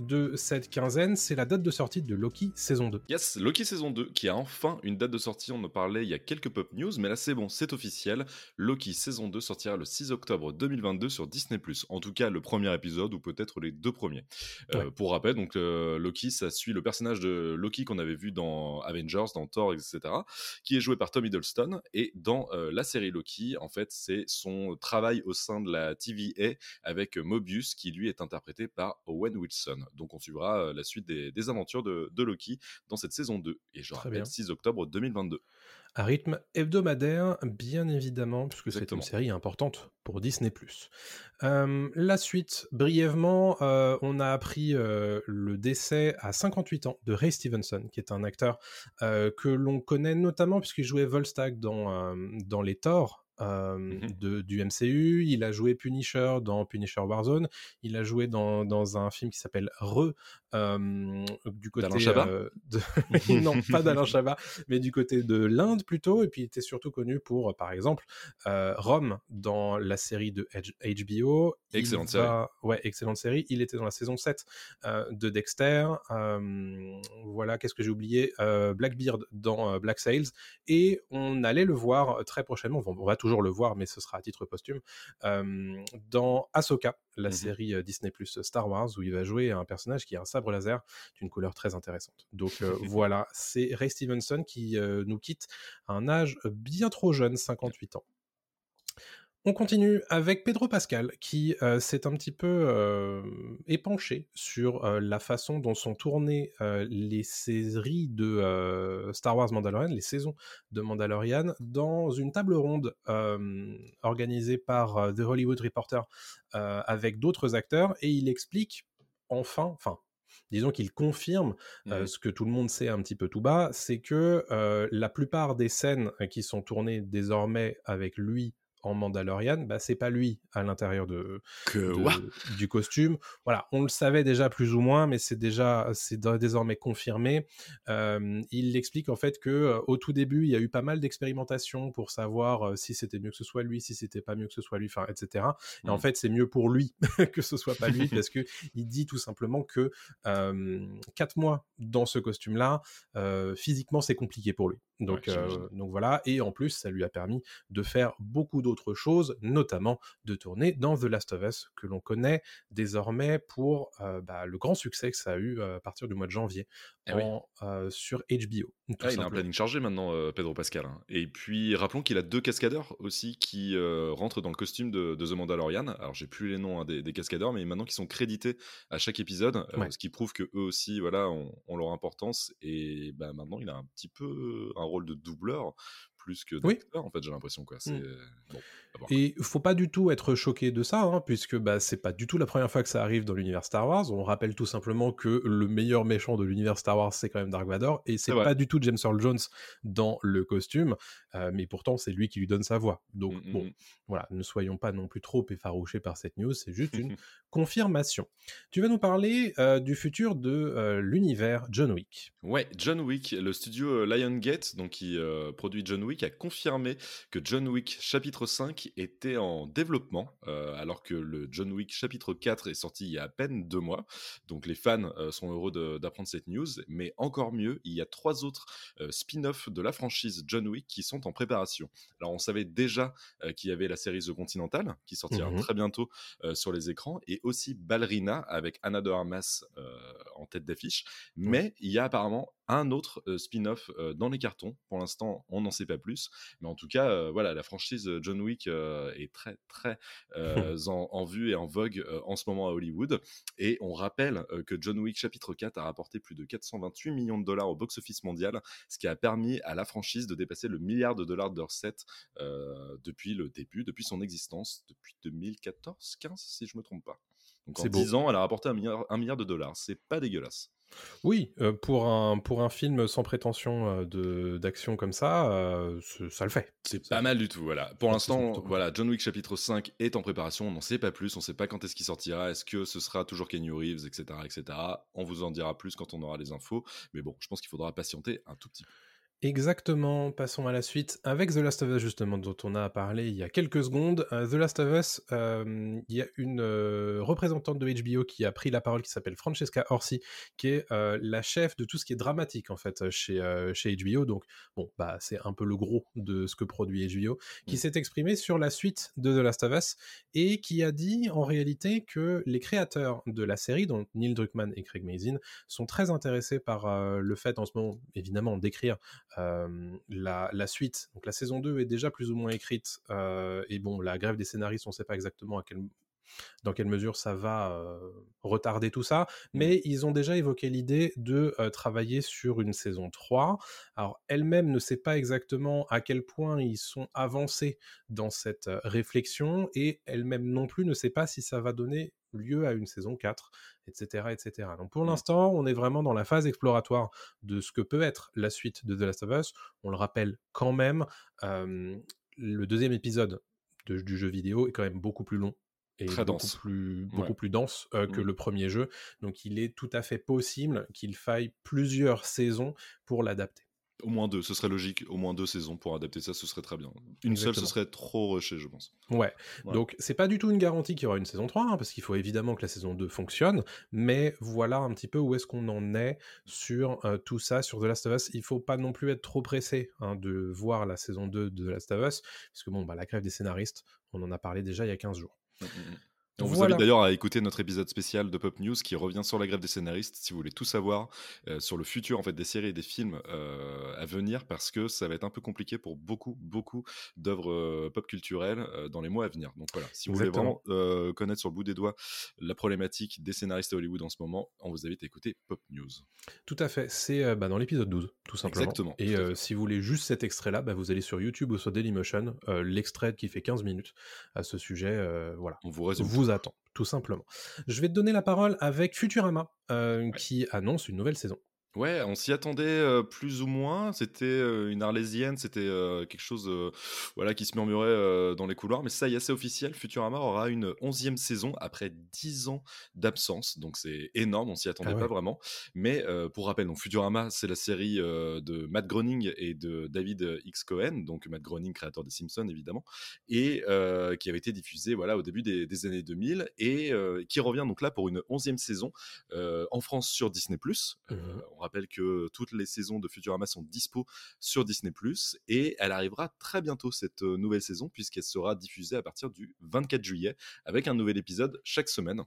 de cette quinzaine, c'est la date de sortie de Loki saison 2. Yes, Loki saison 2 qui a enfin une date de sortie, on en parlait il y a quelques pop news, mais là c'est bon, c'est officiel. Loki saison 2 sortira le 6 octobre 2022 sur Disney+. En tout cas, le premier épisode ou peut-être les deux premiers. Euh. Pour rappel, donc euh, Loki, ça suit le personnage de Loki qu'on avait vu dans Avengers, dans Thor, etc., qui est joué par Tom Hiddleston. Et dans euh, la série Loki, en fait, c'est son travail au sein de la TVA avec Mobius, qui lui est interprété par Owen Wilson. Donc on suivra euh, la suite des, des aventures de, de Loki dans cette saison 2. Et je Très rappelle, bien. 6 octobre 2022. À rythme hebdomadaire, bien évidemment, puisque c'est une série importante pour Disney+. Euh, la suite, brièvement, euh, on a appris euh, le décès à 58 ans de Ray Stevenson, qui est un acteur que l'on connaît notamment puisqu'il jouait Volstagg dans, dans les Thor. Euh, Mhm. de, du MCU, il a joué Punisher dans Punisher Warzone, il a joué dans, dans un film qui s'appelle Re, euh, du côté D'Alain Chabat? euh, de... non pas d'Alain Chabat, mais du côté de l'Inde plutôt, et puis il était surtout connu pour, euh, par exemple, euh, Rome dans la série de HBO. Excellente va- Ouais, excellente série. Il était dans la saison 7 euh, de Dexter. Voilà, qu'est-ce que j'ai oublié? Blackbeard dans Black Sails. Et on allait le voir très prochainement, on va toujours le voir, mais ce sera à titre posthume, dans Ahsoka, la Mhm. série Disney Plus Star Wars, où il va jouer un personnage qui a un sabre laser d'une couleur très intéressante. Donc voilà, c'est Ray Stevenson qui nous quitte à un âge bien trop jeune, 58 ans. On continue avec Pedro Pascal qui euh, s'est un petit peu euh, épanché sur euh, la façon dont sont tournées les séries de Star Wars Mandalorian, les saisons de Mandalorian, dans une table ronde organisée par The Hollywood Reporter avec d'autres acteurs et il explique enfin, enfin, disons qu'il confirme euh, Mhm. ce que tout le monde sait un petit peu tout bas, c'est que euh, la plupart des scènes qui sont tournées désormais avec lui en Mandalorian, bah, c'est pas lui à l'intérieur de, Que de- du costume. Voilà, on le savait déjà plus ou moins, mais c'est déjà c'est désormais confirmé. Euh, il explique en fait que euh, au tout début, il y a eu pas mal d'expérimentations pour savoir euh, si c'était mieux que ce soit lui, si c'était pas mieux que ce soit lui, enfin, etc. Et en Mhm. fait, c'est mieux pour lui que ce soit pas lui parce que il dit tout simplement que euh, quatre mois dans ce costume-là, euh, physiquement, c'est compliqué pour lui. Donc, Ouais, donc voilà. Et en plus, ça lui a permis de faire beaucoup d'autres choses, notamment de tourner dans The Last of Us, que l'on connaît désormais pour euh, bah, le grand succès que ça a eu euh, à partir du mois de janvier Eh oui. euh, sur HBO. Ah, il a un planning chargé maintenant, Pedro Pascal. hein. Et puis, rappelons qu'il a deux cascadeurs aussi qui euh, rentrent dans le costume de, de The Mandalorian. Alors, j'ai plus les noms hein, des, des cascadeurs, mais maintenant qui sont crédités à chaque épisode, euh, ce qui prouve que eux aussi, voilà, ont, ont leur importance. Et bah, maintenant, il a un petit peu un rôle de doubleur plus que Oui. En fait, j'ai l'impression quoi. C'est Mm. bon. Et faut pas du tout être choqué de ça, hein, puisque bah, c'est pas du tout la première fois que ça arrive dans l'univers Star Wars. On rappelle tout simplement que le meilleur méchant de l'univers Star Wars, c'est quand même Dark Vador, et c'est pas du tout James Earl Jones dans le costume, euh, mais pourtant c'est lui qui lui donne sa voix. Donc Mm, mm, bon, mm. voilà, ne soyons pas non plus trop effarouchés par cette news, c'est juste une confirmation. Tu vas nous parler euh, du futur de euh, l'univers John Wick. Ouais, John Wick, le studio euh, Lionsgate, donc qui euh, produit John Wick, a confirmé que John Wick chapitre 5 était en développement, euh, alors que le John Wick chapitre 4 est sorti il y a à peine deux mois. Donc les fans euh, sont heureux d'apprendre cette news, mais encore mieux, il y a trois autres euh, spin-offs de la franchise John Wick qui sont en préparation. Alors on savait déjà qu'il y avait la série The Continental qui sortira Mhm. très bientôt sur les écrans, et aussi Ballerina avec Anna de Armas en tête d'affiche. Mais il y a apparemment un autre euh, spin-off euh, dans les cartons. Pour l'instant, on n'en sait pas plus. Mais en tout cas, euh, voilà, la franchise John Wick est très, très en, en vue et en vogue en ce moment à Hollywood. Et on rappelle que John Wick chapitre 4 a rapporté plus de 428 millions de dollars au box-office mondial, ce qui a permis à la franchise de dépasser le milliard de dollars de recettes euh, depuis le début, depuis son existence, depuis 2014-15, si je me trompe pas. Donc en 10 ans, elle a rapporté un milliard, un milliard de dollars. C'est pas dégueulasse. Oui, pour, un, pour un film sans prétention de d'action comme ça, ça le fait. C'est pas mal du tout, voilà. Pour l'instant, voilà, John Wick chapitre 5 est en préparation, on n'en sait pas plus, on sait pas quand est-ce qu'il sortira, est-ce que ce sera toujours Kenny Reeves, etc., etc. On vous en dira plus quand on aura les infos, mais bon, je pense qu'il faudra patienter un tout petit peu. Exactement, passons à la suite avec The Last of Us justement dont on a parlé il y a quelques secondes. Euh, The Last of Us, euh, il y a une euh, représentante de HBO qui a pris la parole qui s'appelle Francesca Orsi, qui est la chef de tout ce qui est dramatique en fait chez, chez HBO. Donc bon, bah c'est un peu le gros de ce que produit HBO, qui mm. s'est exprimé sur la suite de The Last of Us et qui a dit en réalité que les créateurs de la série, donc Neil Druckmann et Craig Mazin, sont très intéressés par le fait en ce moment évidemment d'écrire la, suite. Donc la saison 2 est déjà plus ou moins écrite. et bon, la grève des scénaristes, on ne sait pas exactement à quel, dans quelle mesure ça va retarder tout ça, mmh. mais ils ont déjà évoqué l'idée de travailler sur une saison 3. Alors elle-même ne sait pas exactement à quel point ils sont avancés dans cette réflexion, et elle-même non plus ne sait pas si ça va donner lieu à une saison 4, etc. etc. Donc pour l'instant, on est vraiment dans la phase exploratoire de ce que peut être la suite de The Last of Us. On le rappelle quand même, le deuxième épisode du jeu vidéo est quand même beaucoup plus long et beaucoup, dense. Plus, beaucoup plus dense que mmh. le premier jeu. Donc il est tout à fait possible qu'il faille plusieurs saisons pour l'adapter. Au moins deux, ce serait logique. Au moins deux saisons pour adapter ça, ce serait très bien. Une seule, ce serait trop rushé, je pense. Ouais. Donc, c'est pas du tout une garantie qu'il y aura une saison 3, hein, parce qu'il faut évidemment que la saison 2 fonctionne. Mais voilà un petit peu où est-ce qu'on en est sur euh, tout ça, sur The Last of Us. Il faut pas non plus être trop pressé hein, de voir la saison 2 de The Last of Us, parce que bon, bah, la grève des scénaristes, on en a parlé déjà il y a 15 jours. Mmh, mmh, mmh. On vous invite d'ailleurs à écouter notre épisode spécial de Pop News qui revient sur la grève des scénaristes si vous voulez tout savoir euh, sur le futur en fait des séries et des films euh, à venir parce que ça va être un peu compliqué pour beaucoup beaucoup d'œuvres euh, pop culturelles dans les mois à venir. Donc voilà, si vous voulez vraiment connaître sur le bout des doigts la problématique des scénaristes à Hollywood en ce moment, on vous invite à écouter Pop News. Tout à fait, c'est bah, dans l'épisode 12 tout simplement. Exactement. Et si vous voulez juste cet extrait là, bah, vous allez sur YouTube ou sur Dailymotion, l'extrait qui fait 15 minutes à ce sujet, voilà. On vous résume vous attend, tout simplement. Je vais te donner la parole avec Futurama, euh, qui annonce une nouvelle saison. Ouais, on s'y attendait plus ou moins. C'était une arlésienne, c'était quelque chose voilà, qui se murmurait dans les couloirs. Mais ça y est, c'est officiel. Futurama aura une onzième saison après dix ans d'absence. Donc c'est énorme, on s'y attendait ah pas vraiment. Mais pour rappel, donc Futurama, c'est la série de Matt Groening et de David X. Cohen. Donc Matt Groening, créateur des Simpsons évidemment. Et qui avait été diffusé voilà, au début des, années 2000. Et qui revient donc là pour une onzième saison en France sur Disney. Mmh rappelle que toutes les saisons de Futurama sont dispo sur Disney+, et elle arrivera très bientôt cette euh, nouvelle saison, puisqu'elle sera diffusée à partir du 24 juillet, avec un nouvel épisode chaque semaine.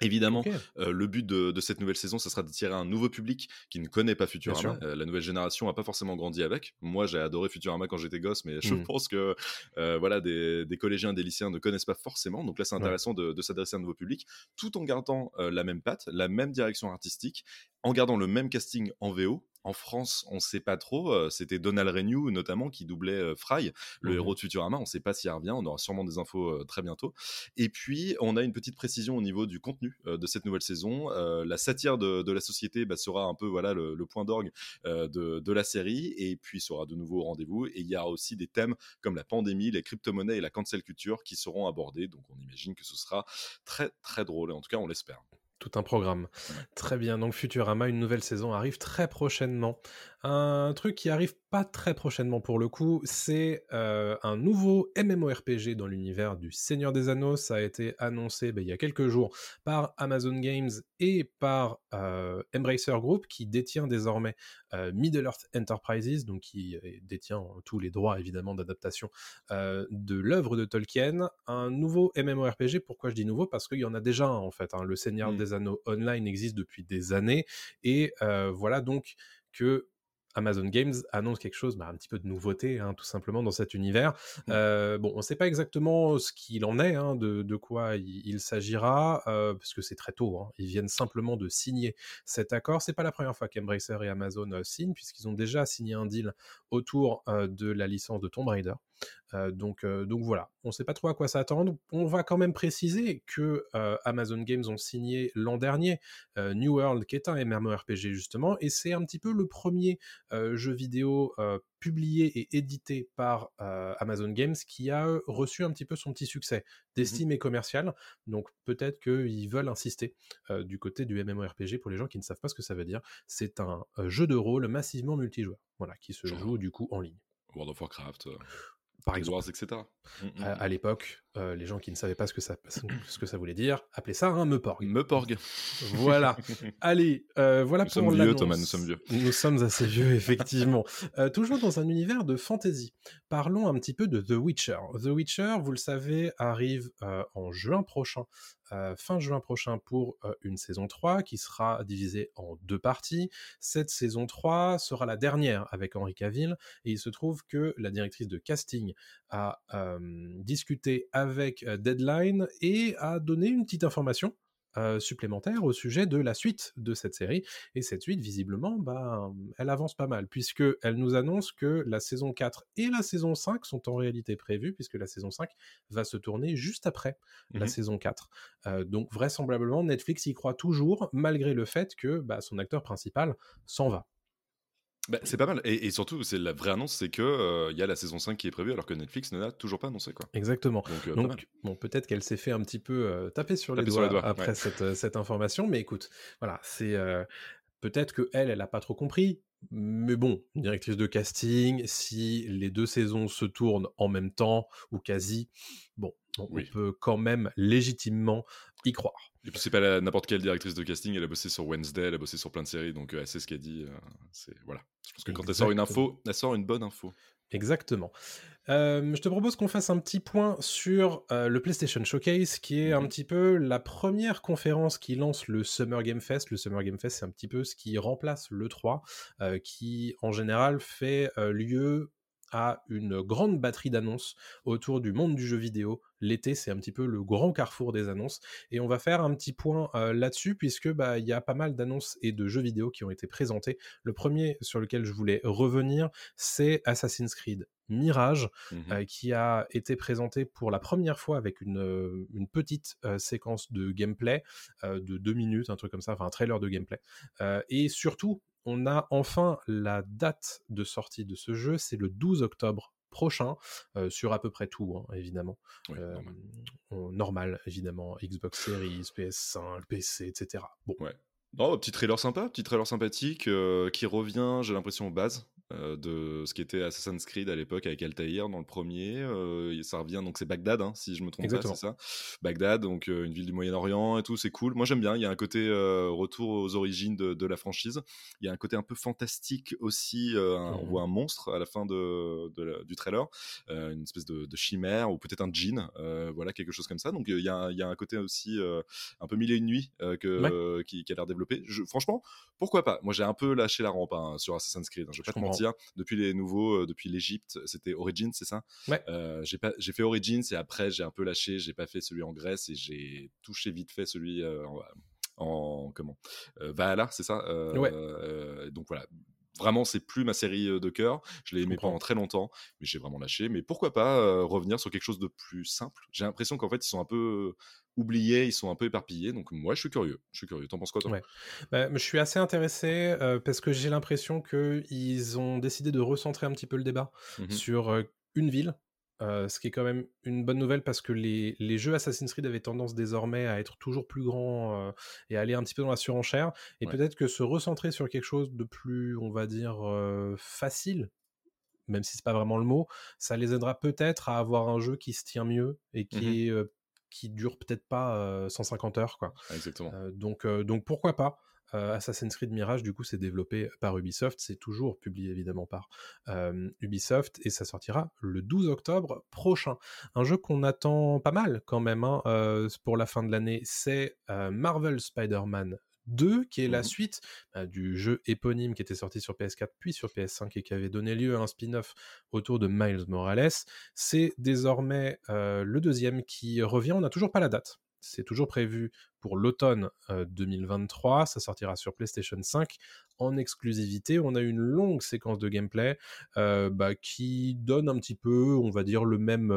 Évidemment, euh, le but de, cette nouvelle saison, ça sera d'attirer un nouveau public qui ne connaît pas Futurama. Euh, la nouvelle génération n'a pas forcément grandi avec. Moi, j'ai adoré Futurama quand j'étais gosse, mais je mmh. pense que voilà, des, collégiens, des lycéens ne connaissent pas forcément. Donc là, c'est intéressant de, de s'adresser à un nouveau public, tout en gardant la même patte, la même direction artistique, en gardant le même casting en VO. En France, on ne sait pas trop. Euh, c'était Donald Renew notamment qui doublait euh, Fry, le mmh héros de Futurama. On ne sait pas s'il revient. On aura sûrement des infos euh, très bientôt. Et puis, on a une petite précision au niveau du contenu de cette nouvelle saison. la satire de, la société bah, sera un peu voilà le, point d'orgue de, la série. Et puis, sera de nouveau au rendez-vous. Et il y aura aussi des thèmes comme la pandémie, les crypto-monnaies et la cancel culture qui seront abordés. Donc, on imagine que ce sera très très drôle. En tout cas, on l'espère. Tout un programme. Très bien, donc Futurama, une nouvelle saison arrive très prochainement. Un truc qui arrive pas très prochainement pour le coup, c'est euh, un nouveau MMORPG dans l'univers du Seigneur des Anneaux. Ça a été annoncé ben, il y a quelques jours par Amazon Games et par euh, Embracer Group, qui détient désormais euh, Middle-earth Enterprises, donc qui détient tous les droits évidemment d'adaptation de l'œuvre de Tolkien. Un nouveau MMORPG, pourquoi je dis nouveau? Parce qu'il y en a déjà en fait. Hein. Le Seigneur mmh. des Anneaux Online existe depuis des années, et voilà donc que Amazon Games annonce quelque chose, bah, un petit peu de nouveauté, hein, tout simplement, dans cet univers. Mmh. Euh, bon, on ne sait pas exactement ce qu'il en est, hein, de, quoi il, s'agira, euh, parce que c'est très tôt. Hein. Ils viennent simplement de signer cet accord. C'est pas la première fois qu'Embracer et Amazon euh, signent, puisqu'ils ont déjà signé un deal autour de la licence de Tomb Raider. Donc, donc voilà, on ne sait pas trop à quoi s'attendre. On va quand même préciser que Amazon Games ont signé l'an dernier New World, qui est un MMORPG justement, et c'est un petit peu le premier jeu vidéo publié et édité par Amazon Games qui a reçu un petit peu son petit succès d'estime mmh et commercial. Donc peut-être qu'ils veulent insister du côté du MMORPG pour les gens qui ne savent pas ce que ça veut dire. C'est un jeu de rôle massivement multijoueur, voilà, qui se joue du coup en ligne. World of Warcraft par exemple. etc. Mmh, mmh, à, mmh. l'époque, euh, les gens qui ne savaient pas ce que ça, ce que ça voulait dire appelaient ça un meuporg. Meuporg. Voilà. Allez, euh, voilà nous sommes vieux, Thomas, nous sommes vieux. Nous sommes assez vieux, effectivement. Euh, toujours dans un univers de fantasy. Parlons un petit peu de The Witcher. The Witcher, vous le savez, arrive en juin prochain fin juin prochain pour une saison 3 qui sera divisée en deux parties. Cette saison 3 sera la dernière avec Henri Cavill et il se trouve que la directrice de casting a discuté avec Deadline et a donné une petite information euh, supplémentaire au sujet de la suite de cette série. Et cette suite, visiblement, bah, elle avance pas mal, puisque elle nous annonce que la saison 4 et la saison 5 sont en réalité prévues, puisque la saison 5 va se tourner juste après la mmh saison 4. Euh, donc vraisemblablement, Netflix y croit toujours, malgré le fait que bah, son acteur principal s'en va. Bah, c'est pas mal. Et, surtout, c'est la vraie annonce, c'est que euh, y a la saison 5 qui est prévue alors que Netflix ne l'a toujours pas annoncé. Quoi. Exactement. Donc, euh, bon, peut-être qu'elle s'est fait un petit peu euh, taper sur les, doigts, après cette, cette, information. Mais écoute, voilà, c'est peut-être que elle, elle a pas trop compris. Mais bon, directrice de casting, si les deux saisons se tournent en même temps ou quasi, bon, on peut quand même légitimement y croire. Et puis c'est pas n'importe quelle directrice de casting, elle a bossé sur Wednesday, elle a bossé sur plein de séries, donc elle sait ce qu'elle dit. c'est voilà. Je pense que quand elle sort une info, elle sort une bonne info. Exactement. je te propose qu'on fasse un petit point sur le PlayStation Showcase, qui est un mmh petit peu la première conférence qui lance le Summer Game Fest. Le Summer Game Fest, c'est un petit peu ce qui remplace le 3, qui en général fait lieu à une grande batterie d'annonces autour du monde du jeu vidéo. L'été, c'est un petit peu le grand carrefour des annonces. Et on va faire un petit point euh, là-dessus, puisque bah, il y a pas mal d'annonces et de jeux vidéo qui ont été présentés. Le premier sur lequel je voulais revenir, c'est Assassin's Creed Mirage, mmh euh, qui a été présenté pour la première fois avec une, euh, une petite séquence de gameplay de deux minutes, un truc comme ça, enfin un trailer de gameplay. et surtout, on a enfin la date de sortie de ce jeu, c'est le 12 octobre prochain euh, sur à peu près tout, hein, évidemment. Euh, normal. évidemment. Xbox Series, PS5, PC, etc. Bon. Ouais. Petit trailer sympa, petit trailer sympathique euh, qui revient, j'ai l'impression, aux bases. Euh, de ce qui était Assassin's Creed à l'époque avec Altaïr dans le premier. Euh, ça revient, donc c'est Bagdad, hein, si je me trompe pas, c'est ça. Bagdad, donc une ville du Moyen-Orient et tout, c'est cool. Moi j'aime bien, il y a un côté retour aux origines de, la franchise. Il y a un côté un peu fantastique aussi. On mmh voit un monstre à la fin de, du trailer, une espèce de, chimère ou peut-être un djinn, voilà, quelque chose comme ça. Donc il y, a, y a un côté aussi un peu mille et une nuits que, qui, a l'air Je, franchement, pourquoi pas? Moi j'ai un peu lâché la rampe hein, sur Assassin's Creed, hein, je vais pas te depuis les nouveaux, euh, depuis l'Egypte, c'était Origins, c'est ça? Ouais. Euh, j'ai pas, j'ai fait Origins et après j'ai un peu lâché, j'ai pas fait celui en Grèce et j'ai touché vite fait celui euh, en, comment? Valhalla, c'est ça? Ouais. donc voilà, vraiment c'est plus ma série de cœur. Je l'ai aimé pendant très longtemps, mais j'ai vraiment lâché. Mais pourquoi pas revenir sur quelque chose de plus simple? J'ai l'impression qu'en fait ils sont un peu oubliés, ils sont un peu éparpillés. Donc moi je suis curieux. Je suis curieux. T'en penses quoi toi? Bah, Je suis assez intéressé parce que j'ai l'impression qu'ils ont décidé de recentrer un petit peu le débat mmh sur une ville ce qui est quand même une bonne nouvelle parce que les, les, jeux Assassin's Creed avaient tendance désormais à être toujours plus grands et à aller un petit peu dans la surenchère. Et peut-être que se recentrer sur quelque chose de plus, on va dire, facile, même si c'est pas vraiment le mot, ça les aidera peut-être à avoir un jeu qui se tient mieux et qui mmh est qui dure peut-être pas 150 heures quoi. Exactement. donc donc pourquoi pas Assassin's Creed Mirage, du coup, c'est développé par Ubisoft. C'est toujours publié évidemment par Ubisoft et ça sortira le 12 octobre prochain. Un jeu qu'on attend pas mal quand même hein, euh, pour la fin de l'année, c'est euh, Marvel Spider-Man 2, qui est la mmh suite bah, du jeu éponyme qui était sorti sur PS4 puis sur PS5 et qui avait donné lieu à un spin-off autour de Miles Morales. C'est désormais le deuxième qui revient. On n'a toujours pas la date c'est toujours prévu pour l'automne 2023. Ça sortira sur PlayStation 5 en exclusivité. On a une longue séquence de gameplay bah, qui donne un petit peu, on va dire, le même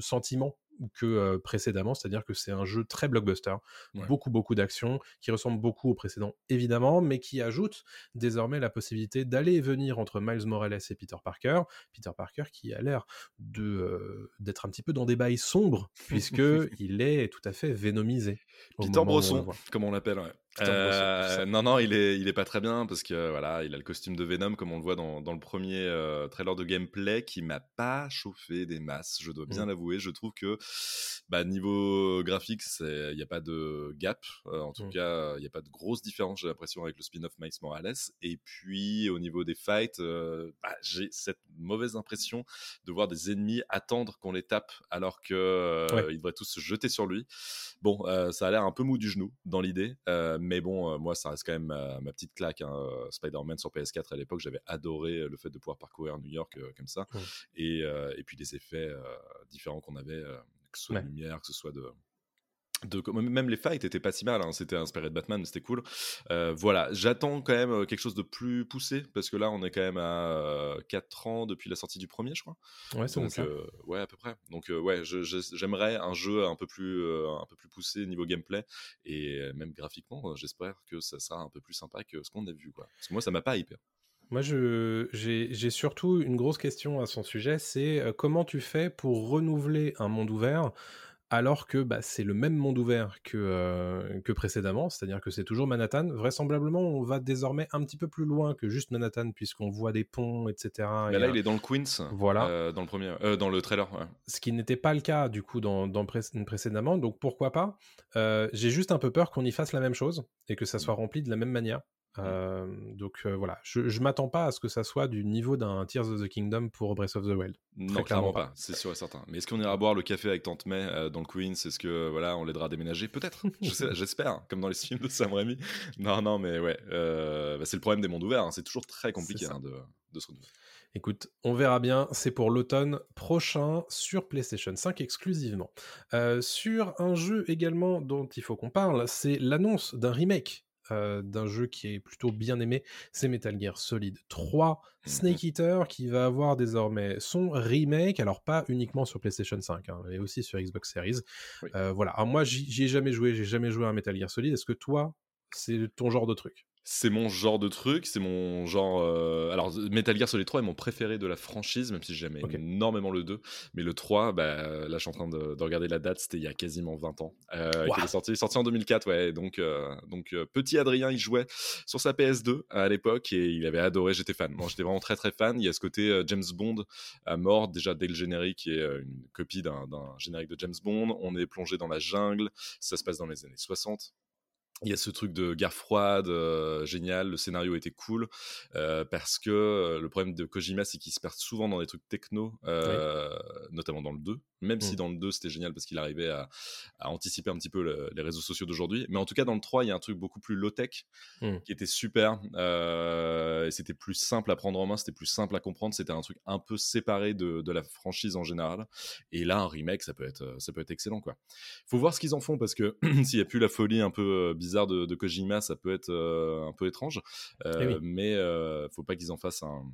sentiment que précédemment, c'est-à-dire que c'est un jeu très blockbuster, beaucoup beaucoup d'actions, qui ressemble beaucoup au précédent évidemment, mais qui ajoute désormais la possibilité d'aller et venir entre Miles Morales et Peter Parker. Peter Parker qui a l'air de d'être un petit peu dans des bails sombres puisque il est tout à fait vénomisé. Peter Bresson, comme on l'appelle. Euh, non, non, il est, il est pas très bien parce que voilà, il a le costume de Venom comme on le voit dans, dans le premier euh, trailer de gameplay qui m'a pas chauffé des masses. Je dois bien mmh. l'avouer. Je trouve que bah, niveau graphique, il n'y a pas de gap. Euh, en tout mmh. cas, il n'y a pas de grosse différence. J'ai l'impression avec le spin-off Miles Morales. Et puis au niveau des fights, bah, j'ai cette mauvaise impression de voir des ennemis attendre qu'on les tape alors que ils devraient tous se jeter sur lui. Bon, ça a l'air un peu mou du genou dans l'idée mais bon, euh, moi, ça reste quand même ma, petite claque. Hein, euh, Spider-Man sur PS4 à l'époque, j'avais adoré euh, le fait de pouvoir parcourir New York comme ça. Et, et, puis des effets différents qu'on avait, que ce soit de lumière, que ce soit de, même les fights étaient pas si mal, hein. c'était inspiré de Batman, c'était cool. Euh, voilà, j'attends quand même euh, quelque chose de plus poussé parce que là on est quand même à 4 euh, ans depuis la sortie du premier, je crois. Ouais, c'est ouais, à peu près. Donc ouais, j'aimerais un jeu un peu plus un peu plus poussé niveau gameplay et même graphiquement, j'espère que ça sera un peu plus sympa que ce qu'on a vu quoi. Parce que moi ça m'a pas hyper. Moi, j'ai surtout une grosse question à son sujet, c'est comment tu fais pour renouveler un monde ouvert alors que bah, c'est le même monde ouvert que, euh, que précédemment, c'est-à-dire que c'est toujours Manhattan. Vraisemblablement, on va désormais un petit peu plus loin que juste Manhattan, puisqu'on voit des ponts, etc. Mais là, il est dans le Queens, voilà. Euh, dans, le premier, euh, dans le trailer. Ce qui n'était pas le cas, du coup, dans, dans précédemment, donc pourquoi pas? J'ai juste un peu peur qu'on y fasse la même chose, et que ça soit rempli de la même manière. Mmh. donc voilà, je, je m'attends pas à ce que ça soit du niveau d'un Tears of the Kingdom pour Breath of the Wild. Non, clairement pas, c'est sûr et certain. Mais est-ce qu'on ira boire le café avec Tante May dans le Queens? Est-ce que voilà, on l'aidera à déménager? Peut-être. J'espère, comme dans les films de Sam Raimi. Non, non, mais ouais, bah, c'est le problème des mondes ouverts. Hein. C'est toujours très compliqué hein, de, de se renouveler. Écoute, on verra bien. C'est pour l'automne prochain sur PlayStation 5 exclusivement. sur un jeu également dont il faut qu'on parle, c'est l'annonce d'un remake euh, d'un jeu qui est plutôt bien aimé, c'est Metal Gear Solid 3 mmh Snake Eater qui va avoir désormais son remake, alors pas uniquement sur PlayStation 5, hein, mais aussi sur Xbox Series. Euh, voilà, alors moi j'y ai jamais joué, j'ai jamais joué à Metal Gear Solid, est-ce que toi c'est ton genre de truc? C'est mon genre de truc, c'est mon genre. Euh, alors, Metal Gear Solid 3 est mon préféré de la franchise, même si j'aime énormément le 2. Mais le 3, bah, là, je suis en train de, regarder la date, c'était il y a quasiment 20 ans. Euh, est sorti, sorti en 2004, ouais. Donc, euh, donc petit Adrien, il jouait sur sa PS2 à l'époque et il avait adoré, j'étais fan. Moi, j'étais vraiment très très fan. Il y a ce côté James Bond à mort, déjà dès le générique, est une copie d'un générique de James Bond. On est plongé dans la jungle, ça se passe dans les années 60 il y a ce truc de guerre froide euh, génial, le scénario était cool euh, parce que euh, le problème de Kojima c'est qu'il se perd souvent dans des trucs techno, notamment dans le 2, même si mmh. dans le 2 c'était génial parce qu'il arrivait à, anticiper un petit peu les réseaux sociaux d'aujourd'hui, mais en tout cas dans le 3 il y a un truc beaucoup plus low-tech mmh. qui était super et c'était plus simple à prendre en main, c'était plus simple à comprendre, c'était un truc un peu séparé de, de, la franchise en général et là un remake ça peut être, ça peut être excellent quoi. Faut voir ce qu'ils en font parce que s'il n'y a plus la folie un peu bizarre de, Kojima, ça peut être euh, un peu étrange. Eh euh, mais euh, faut pas qu'ils en fassent un,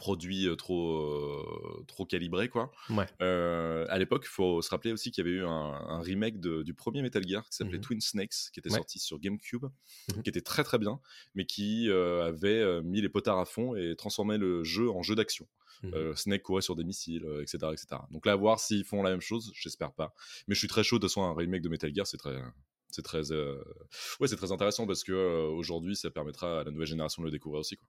produit trop trop calibré quoi. à l'époque, il faut se rappeler aussi qu'il y avait eu un, remake du premier Metal Gear qui s'appelait mmh Twin Snakes, qui était sorti sur GameCube, mmh qui était très très bien, mais qui avait mis les potards à fond et transformé le jeu en jeu d'action. Mmh Snake courait sur des missiles, etc., etc. Donc là, à voir s'ils font la même chose, j'espère pas. Mais je suis très chaud de toute façon un remake de Metal Gear, c'est très c'est très, euh, ouais, c'est très intéressant parce que euh, aujourd'hui, ça permettra à la nouvelle génération de le découvrir aussi. Quoi.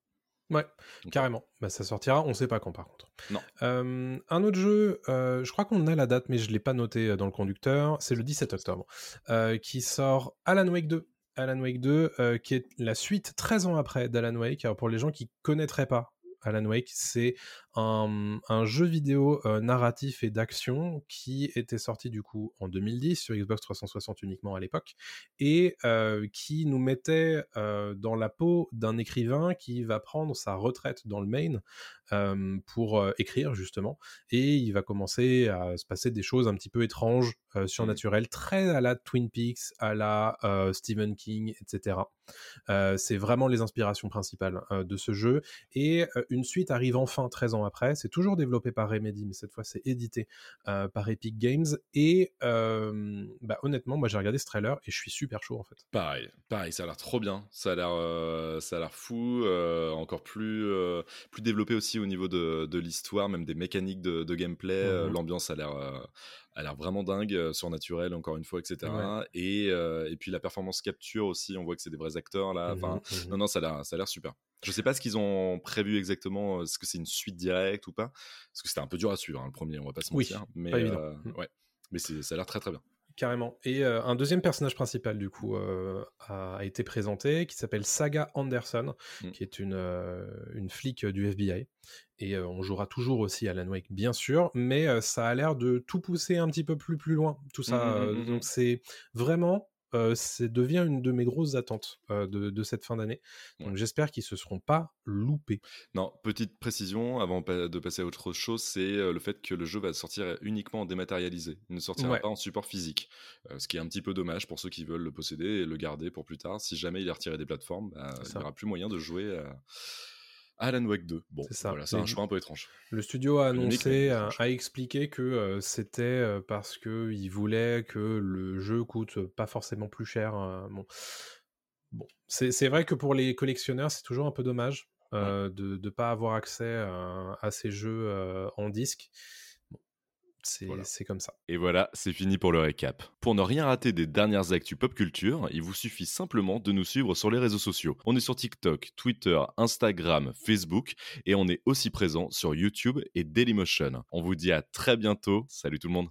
Ouais, carrément. Bah, ça sortira, on sait pas quand par contre. Non. Euh, un autre jeu, je crois qu'on a la date, mais je l'ai pas noté dans le conducteur, c'est le 17 octobre, qui sort Alan Wake 2. Alan Wake 2, qui est la suite 13 ans après d'Alan Wake. Alors pour les gens qui connaîtraient pas Alan Wake, c'est un, un jeu vidéo narratif et d'action qui était sorti du coup en 2010 sur Xbox 360 uniquement à l'époque et qui nous mettait dans la peau d'un écrivain qui va prendre sa retraite dans le Maine pour écrire justement et il va commencer à se passer des choses un petit peu étranges, mmh. surnaturelles, très à la Twin Peaks, à la Stephen King, etc. c'est vraiment les inspirations principales de ce jeu et une suite arrive enfin 13 ans après. C'est toujours développé par Remedy, mais cette fois c'est édité par Epic Games et bah, honnêtement, moi j'ai regardé ce trailer et je suis super chaud en fait. Pareil, pareil, ça a l'air trop bien, ça a l'air, ça a l'air fou, encore plus, plus développé aussi au niveau de, l'histoire, même des mécaniques de, gameplay. Euh, mmh l'ambiance a l'air euh, a l'air vraiment dingue, euh, surnaturelle encore une fois, etc. Et, et, puis la performance capture aussi, on voit que c'est des vrais acteurs là. Mmh enfin, mmh non, non, ça a l'air super. Je sais pas ce qu'ils ont prévu exactement, est-ce que c'est une suite directe ou pas? Parce que c'était un peu dur à suivre, hein, le premier, on va pas se mentir. mais, ouais, mais ça a l'air très très bien. Carrément. Et euh, un deuxième personnage principal, du coup, euh, a, été présenté, qui s'appelle Saga Anderson, mm. qui est une, euh, une flic du FBI. Et on jouera toujours aussi Alan Wake, bien sûr, mais ça a l'air de tout pousser un petit peu plus, plus loin, tout ça. Mm, mm, donc c'est vraiment c'est devient une de mes grosses attentes de, cette fin d'année. Donc j'espère qu'ils se seront pas loupés. Non, petite précision avant de passer à autre chose, c'est le fait que le jeu va sortir uniquement en dématérialisé. Il ne sortira pas en support physique, ce qui est un petit peu dommage pour ceux qui veulent le posséder et le garder pour plus tard. Si jamais il est retiré des plateformes, bah, il n'y aura plus moyen de jouer. Alan Wake 2. Bon, c'est Voilà, c'est un choix un peu étrange. Le studio a annoncé, a, expliqué que euh, c'était euh, parce qu'il voulait que le jeu coûte pas forcément plus cher. Bon, bon. c'est vrai que pour les collectionneurs, c'est toujours un peu dommage euh, de ne pas avoir accès à ces jeux en disque. C'est comme ça. Et voilà, c'est fini pour le récap. Pour ne rien rater des dernières actus pop culture, il vous suffit simplement de nous suivre sur les réseaux sociaux. On est sur TikTok, Twitter, Instagram, Facebook et on est aussi présent sur YouTube et Dailymotion. On vous dit à très bientôt. Salut tout le monde.